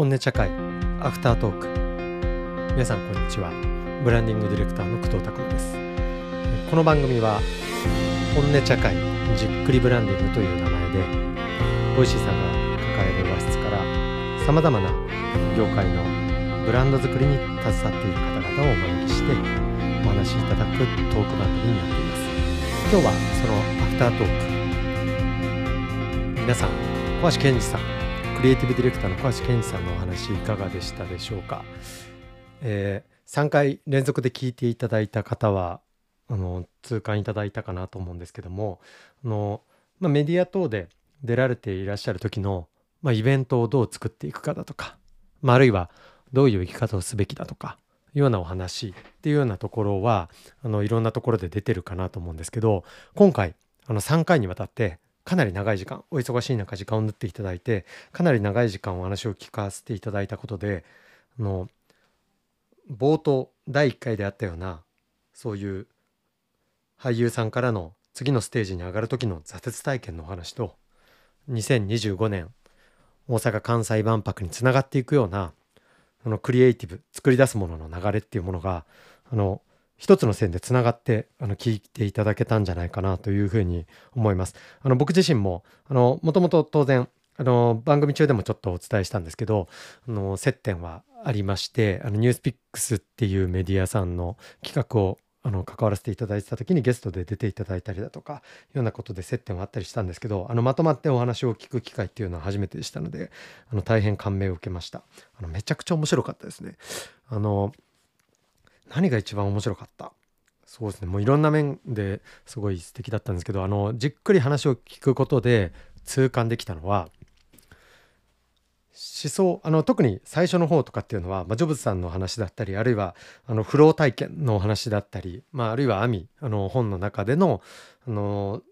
本音茶会アフタートーク。皆さんこんにちは。ブランディングディレクターの工藤拓です。この番組は本音茶会じっくりブランディングという名前で Voicy さんが抱える和室からさまざまな業界のブランド作りに携わっている方々をお招きしてお話しいただくトーク番組になっています。今日はそのアフタートーク。皆さん小橋健二さんクリエイティブディレクターの小橋健さんのお話いかがでしたでしょうか、えー、3回連続で聞いていただいた方はあの痛感いただいたかなと思うんですけどもあの、まあ、メディア等で出られていらっしゃる時の、まあ、イベントをどう作っていくかだとか、まあ、あるいはどういう生き方をすべきだとかいうようなお話っていうようなところはあのいろんなところで出てるかなと思うんですけど今回あの3回にわたってかなり長い時間お忙しい中時間を縫っていただいてかなり長い時間お話を聞かせていただいたことであの冒頭第1回であったようなそういう俳優さんからの次のステージに上がる時の挫折体験のお話と2025年大阪・関西万博につながっていくようなあのクリエイティブ作り出すものの流れっていうものがあの一つの線でつながってあの聞いていただけたんじゃないかなというふうに思います。あの僕自身ももともと当然あの番組中でもちょっとお伝えしたんですけどあの接点はありましてあのニュースピックスっていうメディアさんの企画をあの関わらせていただいてた時にゲストで出ていただいたりだとかいうようなことで接点はあったりしたんですけどあのまとまってお話を聞く機会っていうのは初めてでしたのであの大変感銘を受けましたあのめちゃくちゃ面白かったですねあの何が一番面白かった？そうですね。もういろんな面ですごい素敵だったんですけどあのじっくり話を聞くことで痛感できたのは思想あの特に最初の方とかっていうのは、まあ、ジョブズさんの話だったりあるいはあのフロー体験のお話だったり、まあ、あるいはアミあの本の中でのあの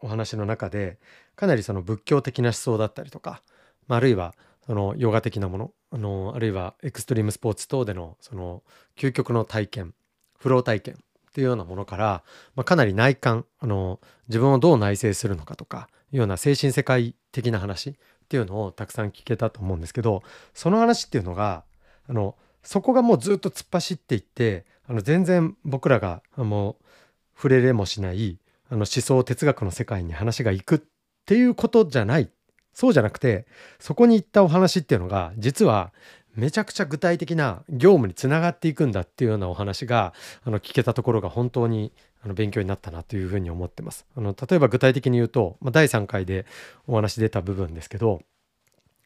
お話の中でかなりその仏教的な思想だったりとか、まあ、あるいはそのヨガ的なもの。あのあるいはエクストリームスポーツ等でのその究極の体験。フロー体験。っていうようなものから、まあ、かなり内観。あの自分をどう内省するのかとかいうような精神世界的な話。っていうのをたくさん聞けたと思うんですけどその話っていうのがあのそこがもうずっと突っ走っていってあの全然僕らがもう触れれもしないあの思想哲学の世界に話がいくっていうことじゃないそうじゃなくてそこに行ったお話っていうのが実はめちゃくちゃ具体的な業務につながっていくんだっていうようなお話があの聞けたところが本当にあの勉強になったなというふうに思ってます。あの例えば具体的に言うと、まあ、第3回でお話出た部分ですけど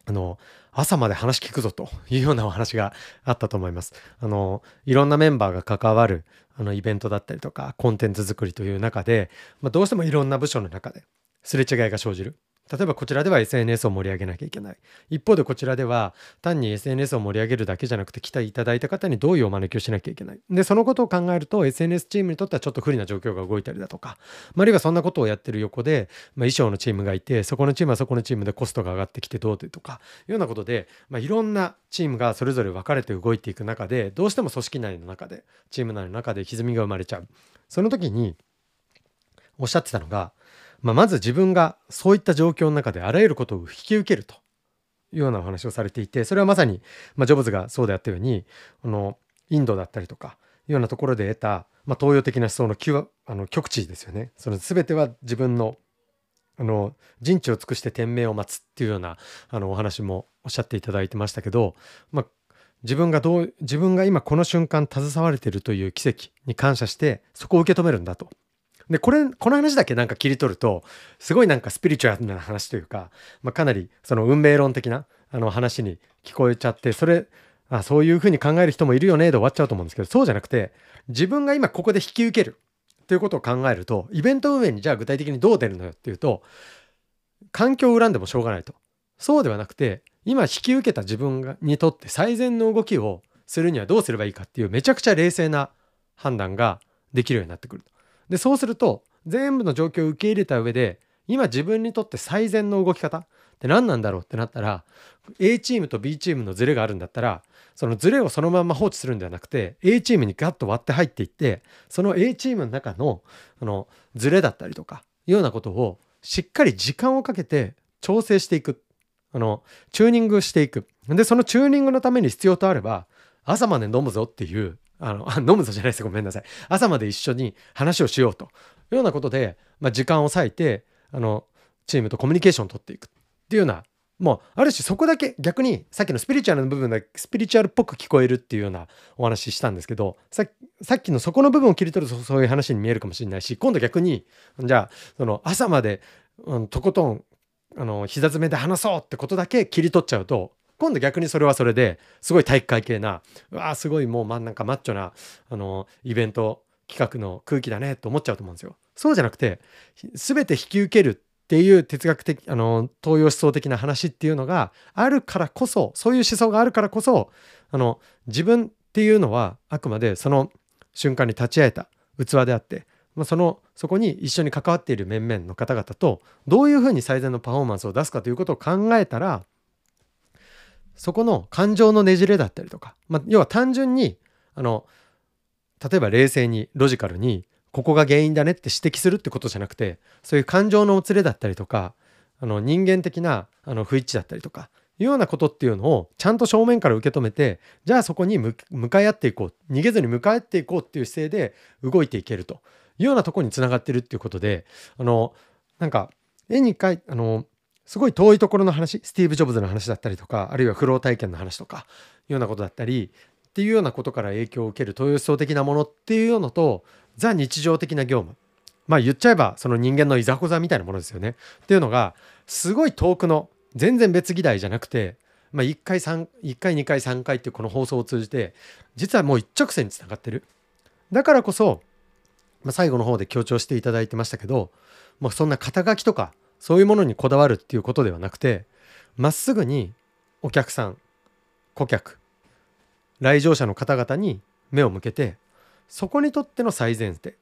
あの朝まで話聞くぞというようなお話があったと思います。あのいろんなメンバーが関わるあのイベントだったりとかコンテンツ作りという中で、まあ、どうしてもいろんな部署の中ですれ違いが生じる。例えばこちらでは SNS を盛り上げなきゃいけない。一方でこちらでは単に SNS を盛り上げるだけじゃなくて来ていただいた方にどういうお招きをしなきゃいけない。で、そのことを考えると SNS チームにとってはちょっと不利な状況が動いたりだとか、あるいはそんなことをやってる横で、まあ、衣装のチームがいて、そこのチームはそこのチームでコストが上がってきてどうとか、いうようなことで、まあ、いろんなチームがそれぞれ分かれて動いていく中で、どうしても組織内の中で、チーム内の中で歪みが生まれちゃう。その時におっしゃってたのが、まあ、まず自分がそういった状況の中であらゆることを引き受けるというようなお話をされていてそれはまさに、まあ、ジョブズがそうであったようにこのインドだったりとかいうようなところで得た、まあ、東洋的な思想の極あの極地ですよね。その全ては自分のあの人知を尽くして天命を待つっていうようなあのお話もおっしゃっていただいてましたけど、まあ、自分がどう自分が今この瞬間携われているという奇跡に感謝してそこを受け止めるんだとで、これ、この話だけなんか切り取ると、すごいなんかスピリチュアルな話というか、まあ、かなりその運命論的なあの話に聞こえちゃって、それ、あそういうふうに考える人もいるよねで終わっちゃうと思うんですけど、そうじゃなくて、自分が今ここで引き受けるということを考えると、イベント運営にじゃあ具体的にどう出るのよっていうと、環境を恨んでもしょうがないと。そうではなくて、今引き受けた自分にとって最善の動きをするにはどうすればいいかっていうめちゃくちゃ冷静な判断ができるようになってくる。でそうすると全部の状況を受け入れた上で今自分にとって最善の動き方って何なんだろうってなったら A チームと B チームのズレがあるんだったらそのズレをそのまま放置するんではなくて A チームにガッと割って入っていってその A チームの中のそのズレだったりとかいうようなことをしっかり時間をかけて調整していく。あのチューニングしていく。でそのチューニングのために必要とあれば朝まで飲むぞっていうあのあ飲むぞじゃないですごめんなさい。朝まで一緒に話をしようというようなことで、まあ、時間を割いてあのチームとコミュニケーションを取っていくっていうようなもうある種そこだけ逆にさっきのスピリチュアルの部分だけスピリチュアルっぽく聞こえるっていうようなお話したんですけどさっきのそこの部分を切り取るとそういう話に見えるかもしれないし今度逆にじゃあその朝まで、うん、とことんあの膝詰めで話そうってことだけ切り取っちゃうと今度逆にそれはそれですごい体育会系なうわーすごいもう真ん中マッチョなあのイベント企画の空気だねと思っちゃうと思うんですよ。そうじゃなくて全て引き受けるっていう哲学的あの東洋思想的な話っていうのがあるからこそそういう思想があるからこそあの自分っていうのはあくまでその瞬間に立ち会えた器であって、まあ、そのそこに一緒に関わっている面々の方々とどういうふうに最善のパフォーマンスを出すかということを考えたらそこの感情のねじれだったりとか、まあ、要は単純にあの例えば冷静にロジカルにここが原因だねって指摘するってことじゃなくてそういう感情のもつれだったりとかあの人間的なあの不一致だったりとかいうようなことっていうのをちゃんと正面から受け止めてじゃあそこに向かい合っていこう逃げずに向かい合っていこうっていう姿勢で動いていけるというようなとこにつながってるっていうことであのなんか絵に描いあのすごい遠いところの話スティーブ・ジョブズの話だったりとかあるいはフロー体験の話とかいうようなことだったりっていうようなことから影響を受ける東洋思想的なものっていうのとザ日常的な業務。まあ言っちゃえばその人間のいざこざみたいなものですよね。っていうのがすごい遠くの全然別議題じゃなくて、まあ、1回3 1回2回3回っていうこの放送を通じて実はもう一直線につながってる。だからこそ、まあ、最後の方で強調していただいてましたけど、まあ、そんな肩書きとかそういうものにこだわるっていうことではなくてまっすぐにお客さん顧客来場者の方々に目を向けてそこにとっての最前提っ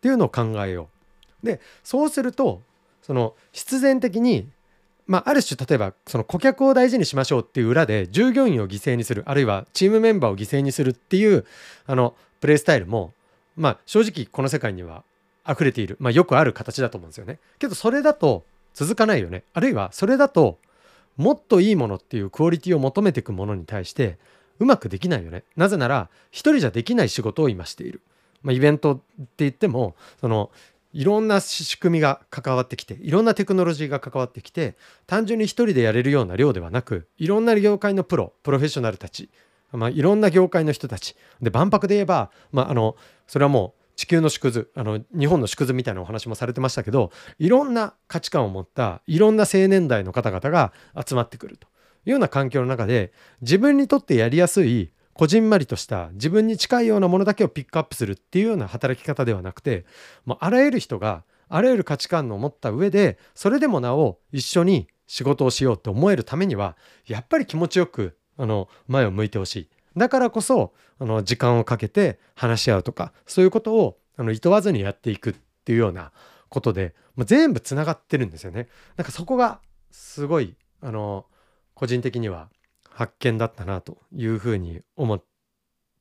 ていうのを考えよう。でそうするとその必然的にまあ、ある種例えばその顧客を大事にしましょうっていう裏で従業員を犠牲にするあるいはチームメンバーを犠牲にするっていうあのプレイスタイルもまあ正直この世界には溢れている、まあ、よくある形だと思うんですよね。けどそれだと続かないよね。あるいはそれだともっといいものっていうクオリティを求めていくものに対してうまくできないよね。なぜなら一人じゃできない仕事を今している。まあ、イベントって言ってもそのいろんな仕組みが関わってきていろんなテクノロジーが関わってきて単純に一人でやれるような量ではなくいろんな業界のプロプロフェッショナルたち、まあ、いろんな業界の人たちで万博で言えば、まあ、あのそれはもう地球の縮図あの日本の縮図みたいなお話もされてましたけどいろんな価値観を持ったいろんな青年代の方々が集まってくるというような環境の中で自分にとってやりやすいこじんまりとした自分に近いようなものだけをピックアップするっていうような働き方ではなくてもうあらゆる人があらゆる価値観を持った上でそれでもなお一緒に仕事をしようって思えるためにはやっぱり気持ちよくあの前を向いてほしい。だからこそあの時間をかけて話し合うとかそういうことをあの厭わずにやっていくっていうようなことでもう全部つながってるんですよね。なんかそこがすごいあの個人的には発見だったなというふうに思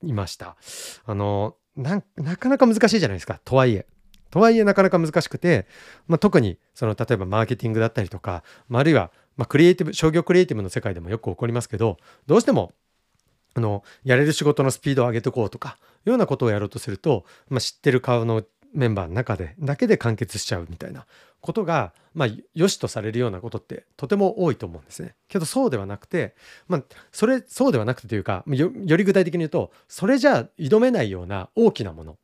いました。あのなかなか難しいじゃないですかとはいえ。とはいえなかなか難しくて、まあ、特にその例えばマーケティングだったりとか、まあ、あるいはまクリエイティブ商業クリエイティブの世界でもよく起こりますけどどうしてもあのやれる仕事のスピードを上げてこうとかいうようなことをやろうとすると、まあ、知ってる顔のメンバーの中でだけで完結しちゃうみたいなことが、まあ、良しとされるようなことってとても多いと思うんですね。けどそうではなくて、まあ、それそうではなくてというかより具体的に言うとそれじゃあ挑めないような大きなもの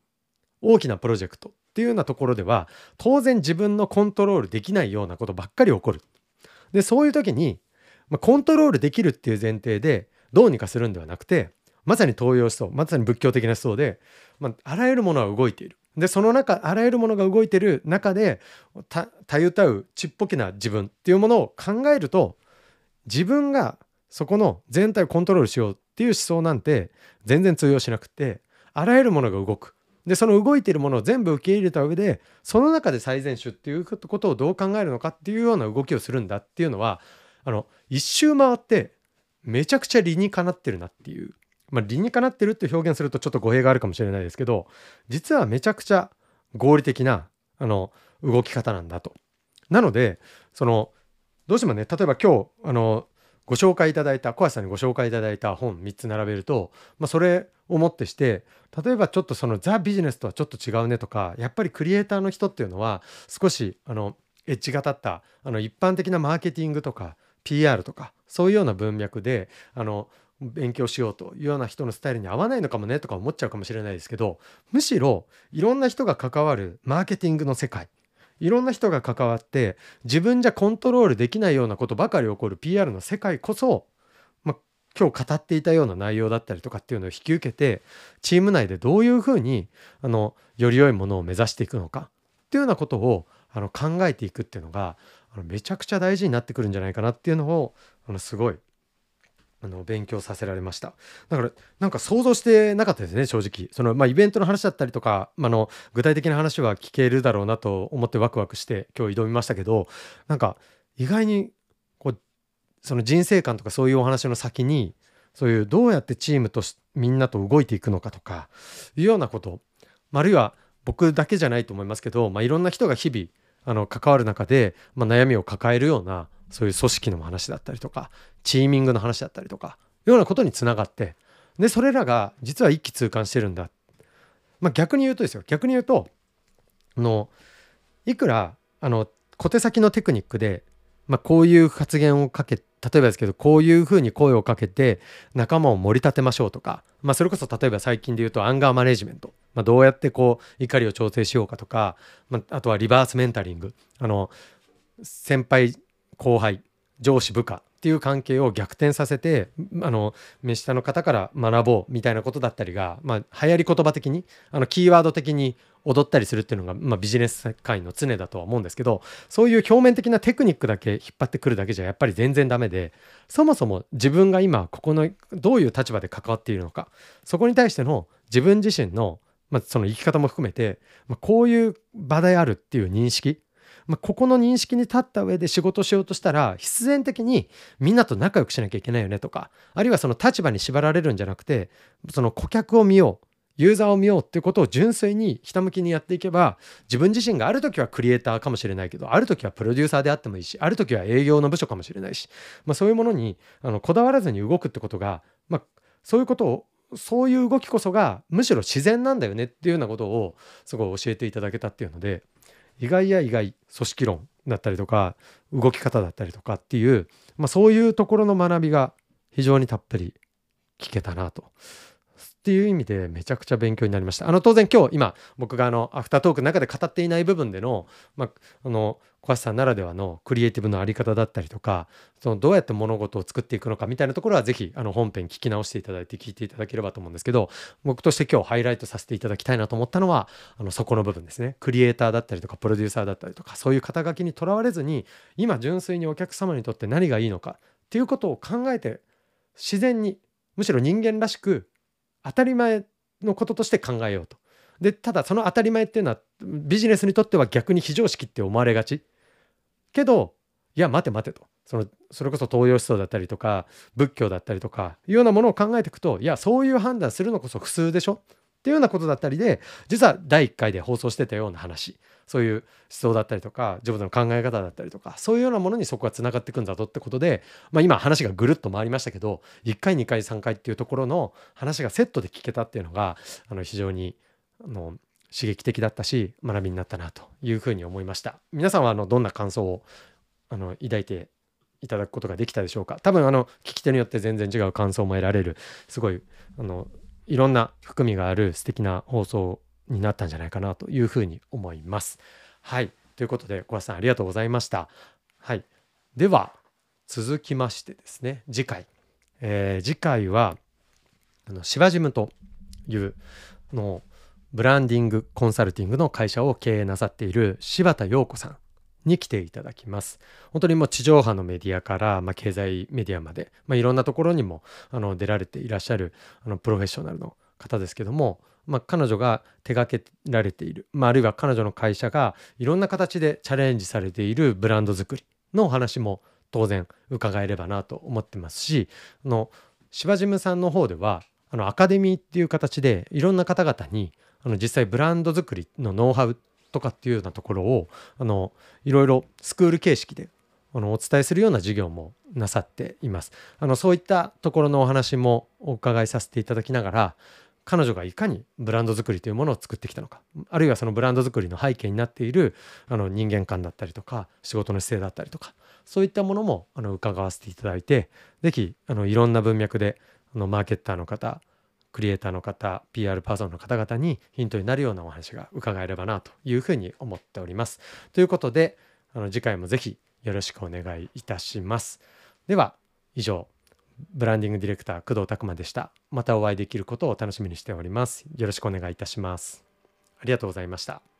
大きなプロジェクトっていうようなところでは当然自分のコントロールできないようなことばっかり起こる。でそういう時に、まあ、コントロールできるっていう前提でどうにかするんではなくてまさに東洋思想まさに仏教的な思想で、まあ、あらゆるものは動いている。でその中あらゆるものが動いている中でたたゆたうちっぽけな自分っていうものを考えると自分がそこの全体をコントロールしようっていう思想なんて全然通用しなくてあらゆるものが動くでその動いているものを全部受け入れた上でその中で最善手っていうことをどう考えるのかっていうような動きをするんだっていうのはあの一周回ってめちゃくちゃ理にかなってるなっていうまあ、理にかなってるって表現するとちょっと語弊があるかもしれないですけど実はめちゃくちゃ合理的なあの動き方なんだと。なのでそのどうしてもね例えば今日あのご紹介いただいた小橋さんにご紹介いただいた本3つ並べると、まあ、それをもってして例えばちょっとそのザ・ビジネスとはちょっと違うねとかやっぱりクリエイターの人っていうのは少しあのエッジが立ったあの一般的なマーケティングとか PR とかそういうような文脈であの勉強しようというような人のスタイルに合わないのかもねとか思っちゃうかもしれないですけどむしろいろんな人が関わるマーケティングの世界いろんな人が関わって自分じゃコントロールできないようなことばかり起こる PR の世界こそ、ま、今日語っていたような内容だったりとかっていうのを引き受けてチーム内でどういうふうにあのより良いものを目指していくのかっていうようなことをあの考えていくっていうのがあのめちゃくちゃ大事になってくるんじゃないかなっていうのをあのすごいあの勉強させられました。だからなんか想像してなかったですね正直。その、まあ、イベントの話だったりとか、まあの具体的な話は聞けるだろうなと思ってワクワクして今日挑みましたけどなんか意外にこうその人生観とかそういうお話の先にそういうどうやってチームとみんなと動いていくのかとかいうようなことあるいは僕だけじゃないと思いますけど、まあ、いろんな人が日々あの関わる中で、まあ、悩みを抱えるようなそういう組織の話だったりとかチーミングの話だったりとかようなことにつながってでそれらが実は一気通貫してるんだ、まあ、逆に言うとですよ。逆に言うとあのいくらあの小手先のテクニックで、まあ、こういう発言をかけ例えばですけどこういうふうに声をかけて仲間を盛り立てましょうとか、まあ、それこそ例えば最近で言うとアンガーマネジメント、まあ、どうやってこう怒りを調整しようかとか、まあ、あとはリバースメンタリング。あの先輩後輩上司部下っていう関係を逆転させてあの目下の方から学ぼうみたいなことだったりが、まあ、流行り言葉的にあのキーワード的に踊ったりするっていうのが、まあ、ビジネス界の常だとは思うんですけどそういう表面的なテクニックだけ引っ張ってくるだけじゃやっぱり全然ダメでそもそも自分が今ここのどういう立場で関わっているのかそこに対しての自分自身の、まあ、その生き方も含めて、まあ、こういう場であるっていう認識まあ、ここの認識に立った上で仕事しようとしたら必然的にみんなと仲良くしなきゃいけないよねとかあるいはその立場に縛られるんじゃなくてその顧客を見ようユーザーを見ようっていうことを純粋にひたむきにやっていけば自分自身がある時はクリエイターかもしれないけどある時はプロデューサーであってもいいしある時は営業の部署かもしれないし、まあ、そういうものにあのこだわらずに動くってことが、まあ、そういうことをそういう動きこそがむしろ自然なんだよねっていうようなことをすごい教えていただけたっていうので意外や意外組織論だったりとか動き方だったりとかっていう、まあ、そういうところの学びが非常にたっぷり聞けたなとっていう意味でめちゃくちゃ勉強になりました。あの当然今日今僕があのアフタートークの中で語っていない部分での,、まあ、あの小橋さんならではのクリエイティブのあり方だったりとかそのどうやって物事を作っていくのかみたいなところはぜひあの本編聞き直していただいて聞いていただければと思うんですけど僕として今日ハイライトさせていただきたいなと思ったのはあのそこの部分ですねクリエイターだったりとかプロデューサーだったりとかそういう肩書きにとらわれずに今純粋にお客様にとって何がいいのかっていうことを考えて自然にむしろ人間らしく当たり前のこととして考えようと。でただその当たり前っていうのはビジネスにとっては逆に非常識って思われがち。けどいや待て待てと。そのそれこそ東洋思想だったりとか仏教だったりとかいうようなものを考えていくといやそういう判断するのこそ普通でしょ。っていうようなことだったりで実は第1回で放送してたような話。そういう思想だったりとかジョブズの考え方だったりとかそういうようなものにそこがつながっていくんだぞってことで、まあ、今話がぐるっと回りましたけど1回2回3回っていうところの話がセットで聞けたっていうのがあの非常にあの刺激的だったし学びになったなというふうに思いました。皆さんはあのどんな感想をあの抱いていただくことができたでしょうか？多分あの聞き手によって全然違う感想も得られるすごいあのいろんな含みがある素敵な放送になったんじゃないかなというふうに思います。はい。ということで、小橋さんありがとうございました。はい。では、続きましてですね、次回。えー、次回は、あの、シバジムというのブランディングコンサルティングの会社を経営なさっている柴田陽子さんに来ていただきます。本当にもう地上波のメディアから、まあ、経済メディアまで、まあ、いろんなところにもあの出られていらっしゃるあのプロフェッショナルの方ですけども、まあ、彼女が手がけられている、まあ、あるいは彼女の会社がいろんな形でチャレンジされているブランド作りのお話も当然伺えればなと思ってますしあの芝ジムさんの方ではあのアカデミーっていう形でいろんな方々にあの実際ブランド作りのノウハウとかっていうようなところをあのいろいろスクール形式であのお伝えするような授業もなさっています。あのそういったところのお話もお伺いさせていただきながら彼女がいかにブランド作りというものを作ってきたのかあるいはそのブランド作りの背景になっているあの人間観だったりとか仕事の姿勢だったりとかそういったものもあの伺わせていただいて是非いろんな文脈であのマーケッターの方クリエイターの方 PR パーソンの方々にヒントになるようなお話が伺えればなというふうに思っております。ということであの次回も是非よろしくお願いいたします。では以上ブランディングディレクター工藤拓馬でした。またお会いできることを楽しみにしております。よろしくお願いいたします。ありがとうございました。